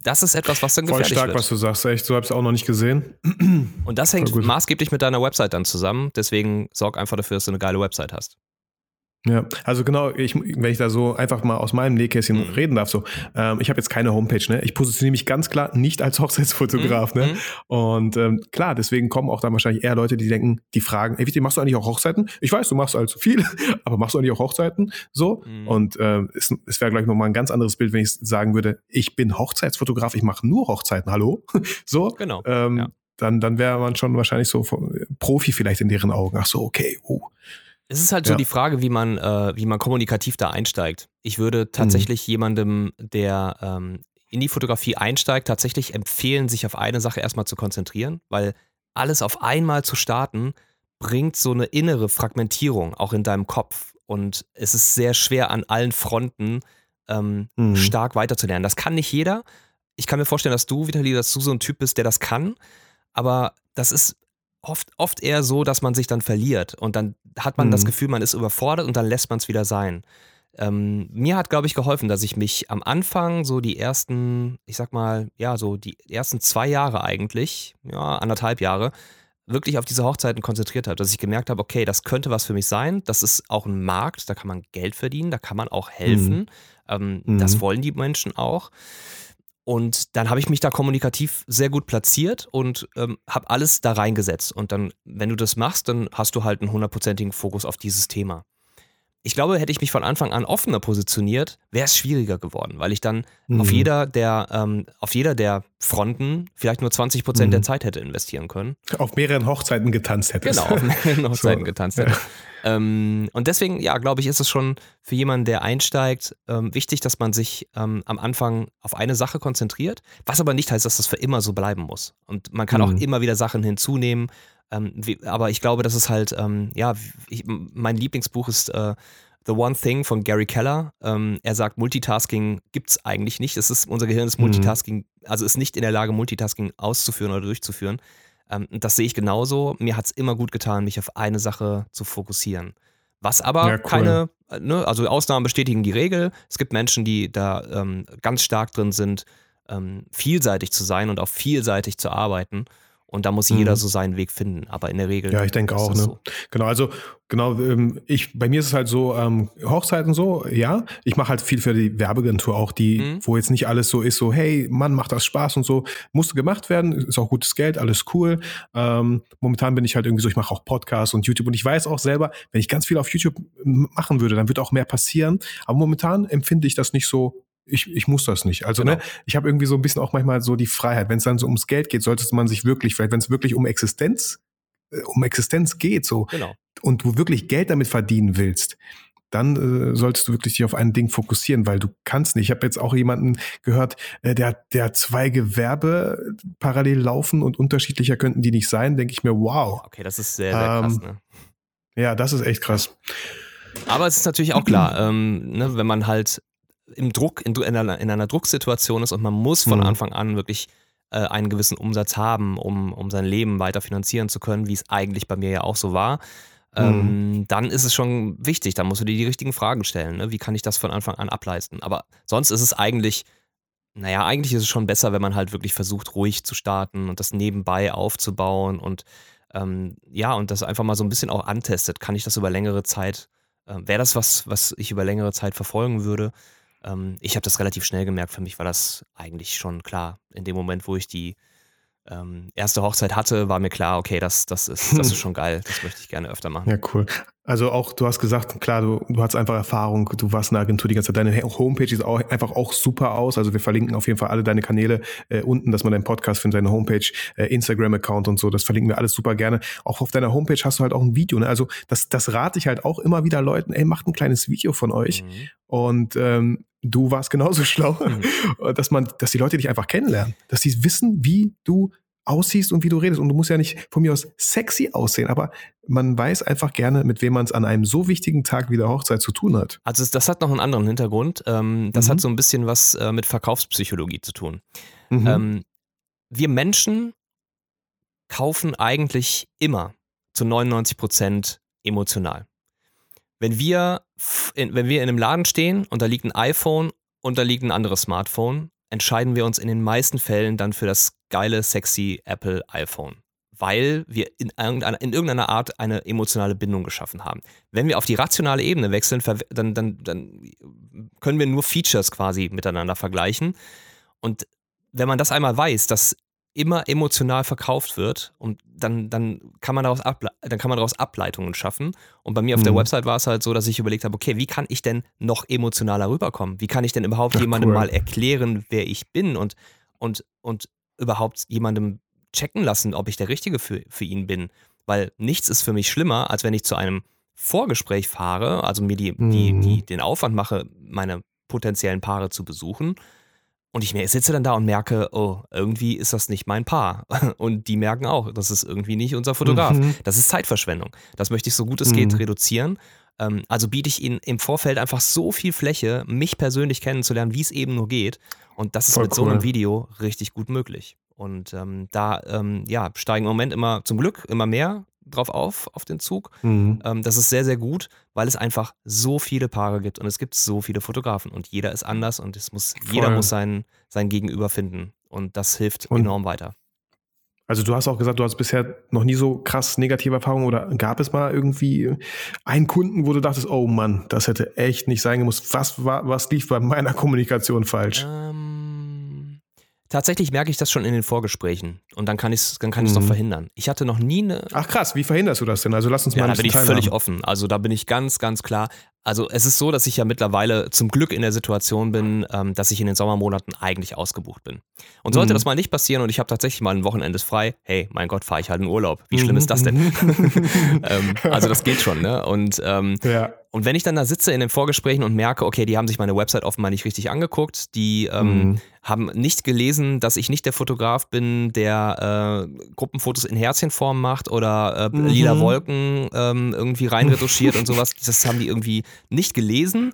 das ist etwas, was dann Voll gefährlich stark, wird. was du sagst. Echt, so habe ich es auch noch nicht gesehen. Und das hängt maßgeblich mit deiner Website dann zusammen. Deswegen sorg einfach dafür, dass du eine geile Website hast. Ja, also genau, ich, wenn ich da so einfach mal aus meinem Nähkästchen mhm. reden darf, so, ähm, ich habe jetzt keine Homepage, ne? Ich positioniere mich ganz klar nicht als Hochzeitsfotograf, mhm. ne? Mhm. Und ähm, klar, deswegen kommen auch dann wahrscheinlich eher Leute, die denken, die fragen, ey, wie machst du eigentlich auch Hochzeiten? Ich weiß, du machst allzu viel, aber machst du eigentlich auch Hochzeiten? So. Mhm. Und ähm, es, es wäre gleich nochmal ein ganz anderes Bild, wenn ich sagen würde, ich bin Hochzeitsfotograf, ich mache nur Hochzeiten, hallo? so. Genau. Ähm, ja. Dann, dann wäre man schon wahrscheinlich so Profi vielleicht in deren Augen. Ach so, okay, oh. Es ist halt so ja. die Frage, wie man, äh, wie man kommunikativ da einsteigt. Ich würde tatsächlich mhm. jemandem, der ähm, in die Fotografie einsteigt, tatsächlich empfehlen, sich auf eine Sache erstmal zu konzentrieren, weil alles auf einmal zu starten, bringt so eine innere Fragmentierung auch in deinem Kopf. Und es ist sehr schwer an allen Fronten ähm, mhm. stark weiterzulernen. Das kann nicht jeder. Ich kann mir vorstellen, dass du, Vitali, dass du so ein Typ bist, der das kann. Aber das ist oft, oft eher so, dass man sich dann verliert und dann hat man mhm. das Gefühl, man ist überfordert und dann lässt man es wieder sein. Ähm, mir hat, glaube ich, geholfen, dass ich mich am Anfang so die ersten, ich sag mal, ja, so die ersten zwei Jahre eigentlich, ja, anderthalb Jahre, wirklich auf diese Hochzeiten konzentriert habe, dass ich gemerkt habe, okay, das könnte was für mich sein, das ist auch ein Markt, da kann man Geld verdienen, da kann man auch helfen, mhm. Ähm, mhm. das wollen die Menschen auch. Und dann habe ich mich da kommunikativ sehr gut platziert und ähm, habe alles da reingesetzt. Und dann, wenn du das machst, dann hast du halt einen hundertprozentigen Fokus auf dieses Thema. Ich glaube, hätte ich mich von Anfang an offener positioniert, wäre es schwieriger geworden, weil ich dann mhm. auf jeder der ähm, auf jeder der Fronten vielleicht nur 20 Prozent mhm. der Zeit hätte investieren können. Auf mehreren Hochzeiten getanzt hättest. Genau, auf mehreren Hochzeiten so. getanzt hätte. Ähm, und deswegen, ja, glaube ich, ist es schon für jemanden, der einsteigt, ähm, wichtig, dass man sich ähm, am Anfang auf eine Sache konzentriert, was aber nicht heißt, dass das für immer so bleiben muss. Und man kann mhm. auch immer wieder Sachen hinzunehmen. Ähm, wie, aber ich glaube, das ist halt, ähm, ja, ich, mein Lieblingsbuch ist äh, The One Thing von Gary Keller. Ähm, er sagt, Multitasking gibt es eigentlich nicht. Es ist, unser Gehirn ist mhm. Multitasking, mhm. also ist nicht in der Lage, Multitasking auszuführen oder durchzuführen. Ähm, das sehe ich genauso. Mir hat es immer gut getan, mich auf eine Sache zu fokussieren. Was aber ja, cool. keine, äh, ne, also Ausnahmen bestätigen die Regel. Es gibt Menschen, die da ähm, ganz stark drin sind, ähm, vielseitig zu sein und auch vielseitig zu arbeiten. Und da muss mhm. jeder so seinen Weg finden. Aber in der Regel. Ja, ich denke auch. Ne? So. Genau, also genau, ähm, ich, bei mir ist es halt so, ähm, Hochzeiten so, ja. Ich mache halt viel für die Werbeagentur auch, die, mhm. wo jetzt nicht alles so ist, so, hey, Mann, macht das Spaß und so. Musste gemacht werden, ist auch gutes Geld, alles cool. Ähm, momentan bin ich halt irgendwie so, ich mache auch Podcasts und YouTube und ich weiß auch selber, wenn ich ganz viel auf YouTube machen würde, dann wird auch mehr passieren. Aber momentan empfinde ich das nicht so ich, ich muss das nicht. Also, ne, genau. ne, ich habe irgendwie so ein bisschen auch manchmal so die Freiheit. Wenn es dann so ums Geld geht, sollte man sich wirklich, vielleicht, wenn es wirklich um Existenz, äh, um Existenz geht, so, genau. und du wirklich Geld damit verdienen willst, dann äh, solltest du wirklich dich auf ein Ding fokussieren, weil du kannst nicht. Ich habe jetzt auch jemanden gehört, äh, der, der zwei Gewerbe parallel laufen und unterschiedlicher könnten die nicht sein, denke ich mir, wow. Okay, das ist sehr, sehr ähm, krass, ne? Ja, das ist echt krass. Aber es ist natürlich auch klar, ähm, ne, wenn man halt im Druck, in, in, einer, in einer Drucksituation ist und man muss von mhm. Anfang an wirklich äh, einen gewissen Umsatz haben, um, um sein Leben weiter finanzieren zu können, wie es eigentlich bei mir ja auch so war, ähm, mhm. dann ist es schon wichtig, dann musst du dir die richtigen Fragen stellen. Ne? Wie kann ich das von Anfang an ableisten? Aber sonst ist es eigentlich, naja, eigentlich ist es schon besser, wenn man halt wirklich versucht, ruhig zu starten und das nebenbei aufzubauen und ähm, ja, und das einfach mal so ein bisschen auch antestet. Kann ich das über längere Zeit, äh, wäre das was, was ich über längere Zeit verfolgen würde? Ähm, ich habe das relativ schnell gemerkt. Für mich war das eigentlich schon klar. In dem Moment, wo ich die, ähm, erste Hochzeit hatte, war mir klar, okay, das, das, ist, das ist schon geil, das möchte ich gerne öfter machen. Ja, cool. Also auch, du hast gesagt, klar, du, du hast einfach Erfahrung, du warst in der Agentur die ganze Zeit, deine Homepage sieht auch einfach auch super aus. Also wir verlinken auf jeden Fall alle deine Kanäle äh, unten, dass man deinen Podcast findet, deine Homepage, äh, Instagram-Account und so, das verlinken wir alles super gerne. Auch auf deiner Homepage hast du halt auch ein Video. Ne? Also das, das rate ich halt auch immer wieder Leuten, ey, macht ein kleines Video von euch. Mhm. Und ähm, du warst genauso schlau, mhm. dass man, dass die Leute dich einfach kennenlernen, dass sie wissen, wie du aussiehst und wie du redest. Und du musst ja nicht von mir aus sexy aussehen, aber man weiß einfach gerne, mit wem man es an einem so wichtigen Tag wie der Hochzeit zu tun hat. Also das hat noch einen anderen Hintergrund. Ähm, das mhm. hat so ein bisschen was äh, mit Verkaufspsychologie zu tun. Mhm. Ähm, wir Menschen kaufen eigentlich immer zu 99 Prozent emotional. Wenn wir, in, wenn wir in einem Laden stehen und da liegt ein iPhone und da liegt ein anderes Smartphone, entscheiden wir uns in den meisten Fällen dann für das geile, sexy Apple iPhone, weil wir in irgendeiner, in irgendeiner Art eine emotionale Bindung geschaffen haben. Wenn wir auf die rationale Ebene wechseln, dann, dann, dann können wir nur Features quasi miteinander vergleichen. Und wenn man das einmal weiß, dass immer emotional verkauft wird und dann, dann, kann man daraus dann kann man daraus Ableitungen schaffen. Und bei mir auf mhm. der Website war es halt so, dass ich überlegt habe, okay, wie kann ich denn noch emotionaler rüberkommen? Wie kann ich denn überhaupt Ach, jemandem cool. mal erklären, wer ich bin und, und, und überhaupt jemandem checken lassen, ob ich der Richtige für, für ihn bin? Weil nichts ist für mich schlimmer, als wenn ich zu einem Vorgespräch fahre, also mir die, mhm. die, die, den Aufwand mache, meine potenziellen Paare zu besuchen und ich sitze dann da und merke, oh, irgendwie ist das nicht mein Paar. Und die merken auch, das ist irgendwie nicht unser Fotograf. Mhm. Das ist Zeitverschwendung. Das möchte ich so gut es mhm. geht reduzieren. Ähm, also biete ich ihnen im Vorfeld einfach so viel Fläche, mich persönlich kennenzulernen, wie es eben nur geht. Und das ist Voll mit cool. so einem Video richtig gut möglich. Und ähm, da ähm, ja, steigen im Moment immer zum Glück immer mehr drauf auf, auf den Zug. Mhm. Ähm, das ist sehr, sehr gut, weil es einfach so viele Paare gibt und es gibt so viele Fotografen und jeder ist anders und es muss, jeder muss sein, sein Gegenüber finden. Und das hilft und enorm weiter. Also du hast auch gesagt, du hast bisher noch nie so krass negative Erfahrungen oder gab es mal irgendwie einen Kunden, wo du dachtest, oh Mann, das hätte echt nicht sein gemusst. Was war, was lief bei meiner Kommunikation falsch? Ähm, tatsächlich merke ich das schon in den Vorgesprächen und dann kann ich es dann kann mhm. doch verhindern. Ich hatte noch nie eine. Ach krass, wie verhinderst du das denn? Also lass uns ja, mal ein da bin ich völlig offen. Also da bin ich ganz, ganz klar. Also es ist so, dass ich ja mittlerweile zum Glück in der Situation bin, ähm, dass ich in den Sommermonaten eigentlich ausgebucht bin. Und sollte mhm. das mal nicht passieren und ich habe tatsächlich mal ein Wochenende frei, hey, mein Gott, fahre ich halt in Urlaub. Wie schlimm ist das denn? ähm, also das geht schon, ne? Und ähm, ja. Und wenn ich dann da sitze in den Vorgesprächen und merke, okay, die haben sich meine Website offenbar nicht richtig angeguckt, die ähm, mhm. haben nicht gelesen, dass ich nicht der Fotograf bin, der äh, Gruppenfotos in Herzchenform macht oder äh, mhm. lila Wolken ähm, irgendwie reinretuschiert und sowas, das haben die irgendwie nicht gelesen.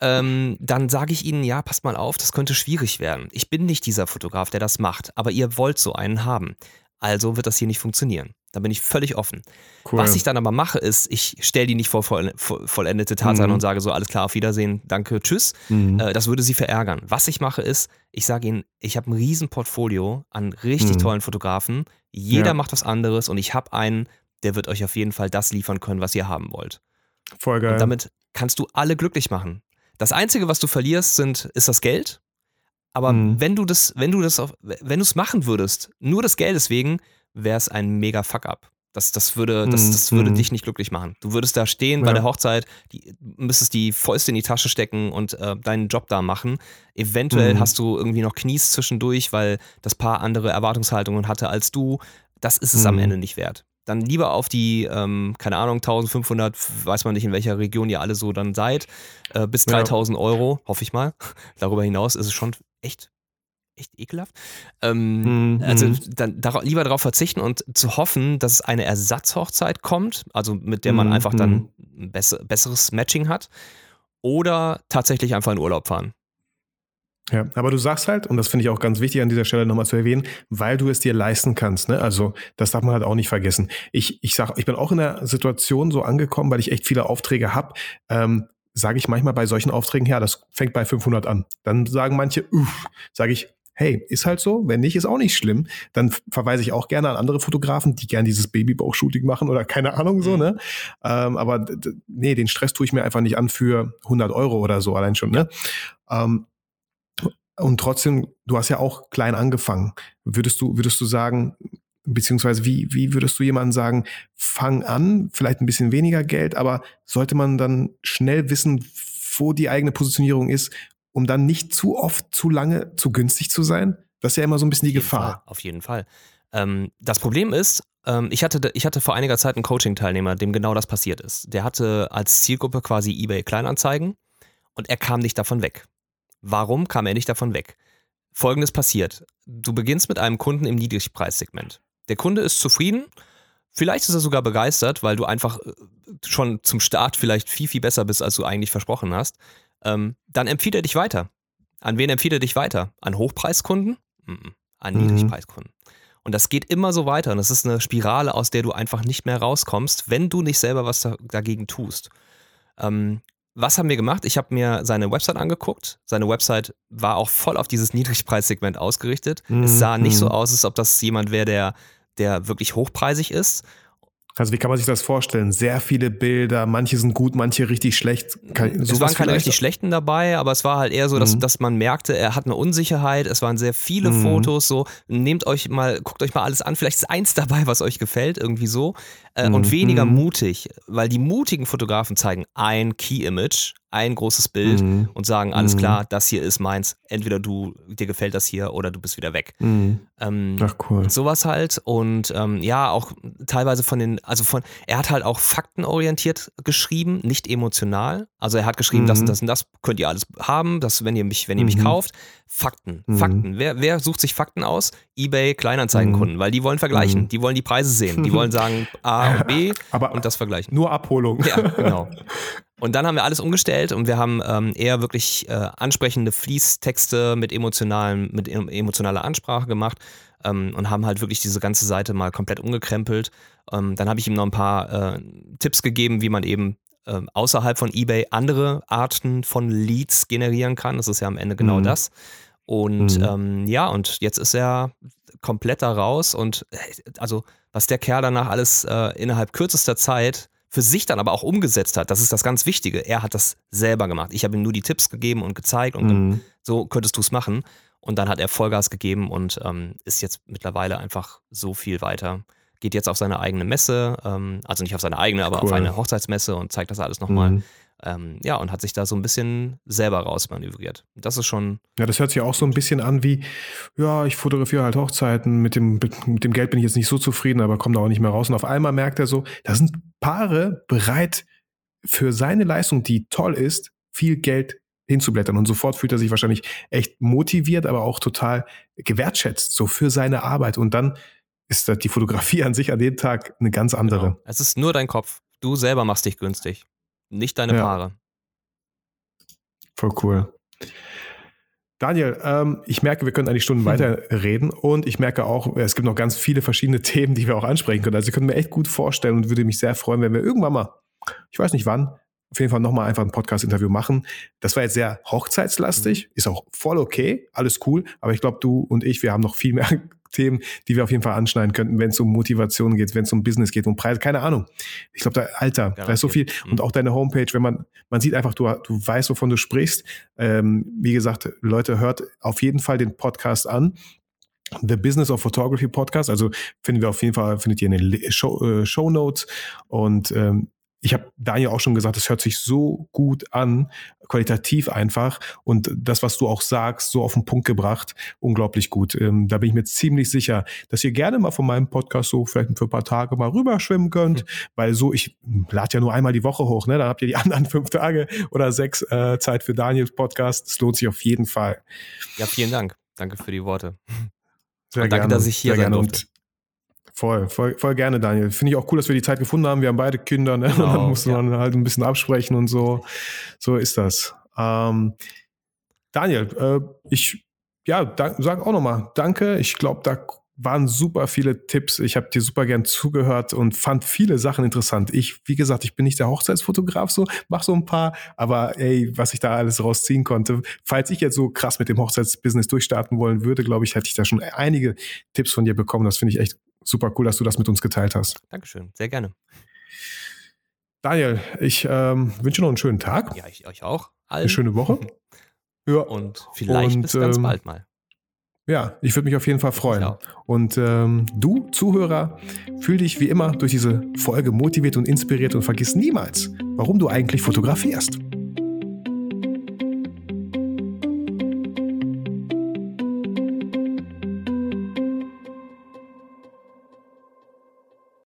Ähm, dann sage ich ihnen, ja, passt mal auf, das könnte schwierig werden. Ich bin nicht dieser Fotograf, der das macht, aber ihr wollt so einen haben. Also wird das hier nicht funktionieren. Da bin ich völlig offen. Cool. Was ich dann aber mache, ist, ich stelle die nicht vor vollendete Tatsachen mhm. und sage so, alles klar, auf Wiedersehen, danke, tschüss. Mhm. Äh, das würde sie verärgern. Was ich mache, ist, ich sage ihnen, ich habe ein riesen Portfolio an richtig mhm. tollen Fotografen. Jeder ja. macht was anderes und ich habe einen, der wird euch auf jeden Fall das liefern können, was ihr haben wollt. Voll geil. Und damit kannst du alle glücklich machen. Das Einzige, was du verlierst, sind, ist das Geld. Aber mhm. wenn du das, wenn du das, auf, wenn du es machen würdest, nur des Geldes wegen, wäre es ein mega Fuck-up. Das, das würde, das, mhm. das würde mhm. dich nicht glücklich machen. Du würdest da stehen ja. bei der Hochzeit, die, müsstest die Fäuste in die Tasche stecken und äh, deinen Job da machen. Eventuell mhm. hast du irgendwie noch Knies zwischendurch, weil das Paar andere Erwartungshaltungen hatte als du. Das ist es am mhm. Ende nicht wert. Dann lieber auf die, ähm, keine Ahnung, 1500, weiß man nicht, in welcher Region ihr alle so dann seid, äh, bis 3000 ja. Euro, hoffe ich mal. Darüber hinaus ist es schon echt echt ekelhaft. Ähm, mhm. Also dann dar lieber darauf verzichten und zu hoffen, dass es eine Ersatzhochzeit kommt, also mit der man mhm. einfach dann mhm. ein besser, besseres Matching hat. Oder tatsächlich einfach in Urlaub fahren. Ja, aber du sagst halt, und das finde ich auch ganz wichtig an dieser Stelle nochmal zu erwähnen, weil du es dir leisten kannst. Ne? Also das darf man halt auch nicht vergessen. Ich, ich sag, ich bin auch in der Situation so angekommen, weil ich echt viele Aufträge habe. Ähm, sage ich manchmal bei solchen Aufträgen, ja, das fängt bei 500 an. Dann sagen manche, uff, sage ich, hey, ist halt so. Wenn nicht, ist auch nicht schlimm. Dann verweise ich auch gerne an andere Fotografen, die gern dieses Babybauch-Shooting machen oder keine Ahnung so, mhm. ne? Ähm, aber nee, den Stress tue ich mir einfach nicht an für 100 Euro oder so allein schon, ne? Ähm, und trotzdem, du hast ja auch klein angefangen. Würdest du, würdest du sagen, beziehungsweise wie, wie würdest du jemandem sagen, fang an, vielleicht ein bisschen weniger Geld, aber sollte man dann schnell wissen, wo die eigene Positionierung ist, um dann nicht zu oft, zu lange, zu günstig zu sein? Das ist ja immer so ein bisschen die Gefahr. Fall, auf jeden Fall. Ähm, das Problem ist, ähm, ich, hatte, ich hatte vor einiger Zeit einen Coaching-Teilnehmer, dem genau das passiert ist. Der hatte als Zielgruppe quasi eBay Kleinanzeigen und er kam nicht davon weg. Warum kam er nicht davon weg? Folgendes passiert. Du beginnst mit einem Kunden im Niedrigpreissegment. Der Kunde ist zufrieden, vielleicht ist er sogar begeistert, weil du einfach äh, schon zum Start vielleicht viel, viel besser bist, als du eigentlich versprochen hast. Ähm, dann empfiehlt er dich weiter. An wen empfiehlt er dich weiter? An Hochpreiskunden? An mhm. Niedrigpreiskunden. Und das geht immer so weiter. Und das ist eine Spirale, aus der du einfach nicht mehr rauskommst, wenn du nicht selber was dagegen tust. Ähm, was haben wir gemacht? Ich habe mir seine Website angeguckt. Seine Website war auch voll auf dieses Niedrigpreissegment ausgerichtet. Mhm. Es sah nicht so mhm. aus, als ob das jemand wäre, der, der wirklich hochpreisig ist. Also wie kann man sich das vorstellen? Sehr viele Bilder, manche sind gut, manche richtig schlecht. Kann, es waren keine richtig schlechten dabei, aber es war halt eher so, dass, mhm. dass man merkte, er hat eine Unsicherheit, es waren sehr viele mhm. Fotos, so, nehmt euch mal, guckt euch mal alles an, vielleicht ist eins dabei, was euch gefällt, irgendwie so. Äh, mhm. Und weniger mhm. mutig, weil die mutigen Fotografen zeigen ein Key-Image, ein großes Bild mhm. und sagen, alles mhm. klar, das hier ist meins. Entweder du, dir gefällt das hier oder du bist wieder weg. Mhm. Ähm, Ach cool. Sowas halt. Und ähm, ja, auch teilweise von den, also von, er hat halt auch faktenorientiert geschrieben, nicht emotional. Also er hat geschrieben, das und mhm. das und das könnt ihr alles haben, das, wenn ihr mich, wenn ihr mich mhm. kauft. Fakten, mhm. Fakten. Wer, wer sucht sich Fakten aus? Ebay Kleinanzeigenkunden, weil die wollen vergleichen, die wollen die Preise sehen, die wollen sagen A und B Aber und das vergleichen. Nur Abholung. Ja, genau. Und dann haben wir alles umgestellt und wir haben ähm, eher wirklich äh, ansprechende Fließtexte mit, emotionalen, mit emotionaler Ansprache gemacht ähm, und haben halt wirklich diese ganze Seite mal komplett umgekrempelt. Ähm, dann habe ich ihm noch ein paar äh, Tipps gegeben, wie man eben äh, außerhalb von eBay andere Arten von Leads generieren kann. Das ist ja am Ende genau mhm. das. Und mhm. ähm, ja, und jetzt ist er komplett da raus und äh, also was der Kerl danach alles äh, innerhalb kürzester Zeit für sich dann aber auch umgesetzt hat, das ist das ganz Wichtige. Er hat das selber gemacht. Ich habe ihm nur die Tipps gegeben und gezeigt und mhm. so könntest du es machen. Und dann hat er Vollgas gegeben und ähm, ist jetzt mittlerweile einfach so viel weiter. Geht jetzt auf seine eigene Messe, ähm, also nicht auf seine eigene, aber cool. auf eine Hochzeitsmesse und zeigt das alles nochmal. Mhm. Ähm, ja, und hat sich da so ein bisschen selber rausmanövriert. Das ist schon. Ja, das hört sich auch so ein bisschen an wie, ja, ich fotografiere halt Hochzeiten, mit dem, mit dem Geld bin ich jetzt nicht so zufrieden, aber komme da auch nicht mehr raus. Und auf einmal merkt er so, da sind Paare bereit, für seine Leistung, die toll ist, viel Geld hinzublättern. Und sofort fühlt er sich wahrscheinlich echt motiviert, aber auch total gewertschätzt, so für seine Arbeit. Und dann ist die Fotografie an sich an dem Tag eine ganz andere. Genau. Es ist nur dein Kopf. Du selber machst dich günstig. Nicht deine ja. Paare. Voll cool. Daniel, ähm, ich merke, wir können eigentlich Stunden hm. weiter reden und ich merke auch, es gibt noch ganz viele verschiedene Themen, die wir auch ansprechen können. Also ich könnte mir echt gut vorstellen und würde mich sehr freuen, wenn wir irgendwann mal, ich weiß nicht wann, auf jeden Fall nochmal einfach ein Podcast-Interview machen. Das war jetzt sehr hochzeitslastig, mhm. ist auch voll okay, alles cool, aber ich glaube, du und ich, wir haben noch viel mehr Themen, die wir auf jeden Fall anschneiden könnten, wenn es um Motivation geht, wenn es um Business geht, um Preis, keine Ahnung. Ich glaube, da, Alter, da ist so viel. Mhm. Und auch deine Homepage, wenn man, man sieht einfach, du, du weißt, wovon du sprichst. Ähm, wie gesagt, Leute, hört auf jeden Fall den Podcast an. The Business of Photography Podcast, also finden wir auf jeden Fall, findet ihr in den Show, äh, Show Notes und ähm, ich habe Daniel auch schon gesagt, es hört sich so gut an, qualitativ einfach und das, was du auch sagst, so auf den Punkt gebracht, unglaublich gut. Ähm, da bin ich mir ziemlich sicher, dass ihr gerne mal von meinem Podcast so vielleicht für ein paar Tage mal rüberschwimmen könnt, mhm. weil so, ich lade ja nur einmal die Woche hoch, ne? dann habt ihr die anderen fünf Tage oder sechs äh, Zeit für Daniels Podcast. Das lohnt sich auf jeden Fall. Ja, vielen Dank. Danke für die Worte. Sehr und danke, gerne, dass ich hier sein durfte. Voll, voll, voll gerne, Daniel. Finde ich auch cool, dass wir die Zeit gefunden haben. Wir haben beide Kinder, ne? Genau, und dann muss ja. man halt ein bisschen absprechen und so. So ist das. Ähm, Daniel, äh, ich ja, da, sag auch nochmal Danke. Ich glaube, da waren super viele Tipps. Ich habe dir super gern zugehört und fand viele Sachen interessant. Ich, wie gesagt, ich bin nicht der Hochzeitsfotograf, so mach so ein paar, aber ey, was ich da alles rausziehen konnte. Falls ich jetzt so krass mit dem Hochzeitsbusiness durchstarten wollen würde, glaube ich, hätte ich da schon einige Tipps von dir bekommen. Das finde ich echt super cool, dass du das mit uns geteilt hast. Dankeschön, sehr gerne. Daniel, ich ähm, wünsche noch einen schönen Tag. Ja, ich euch auch. Allen. Eine schöne Woche. Ja. Und vielleicht und, bis ganz ähm, bald mal. Ja, ich würde mich auf jeden Fall freuen. Ja. Und ähm, du, Zuhörer, fühl dich wie immer durch diese Folge motiviert und inspiriert und vergiss niemals, warum du eigentlich fotografierst.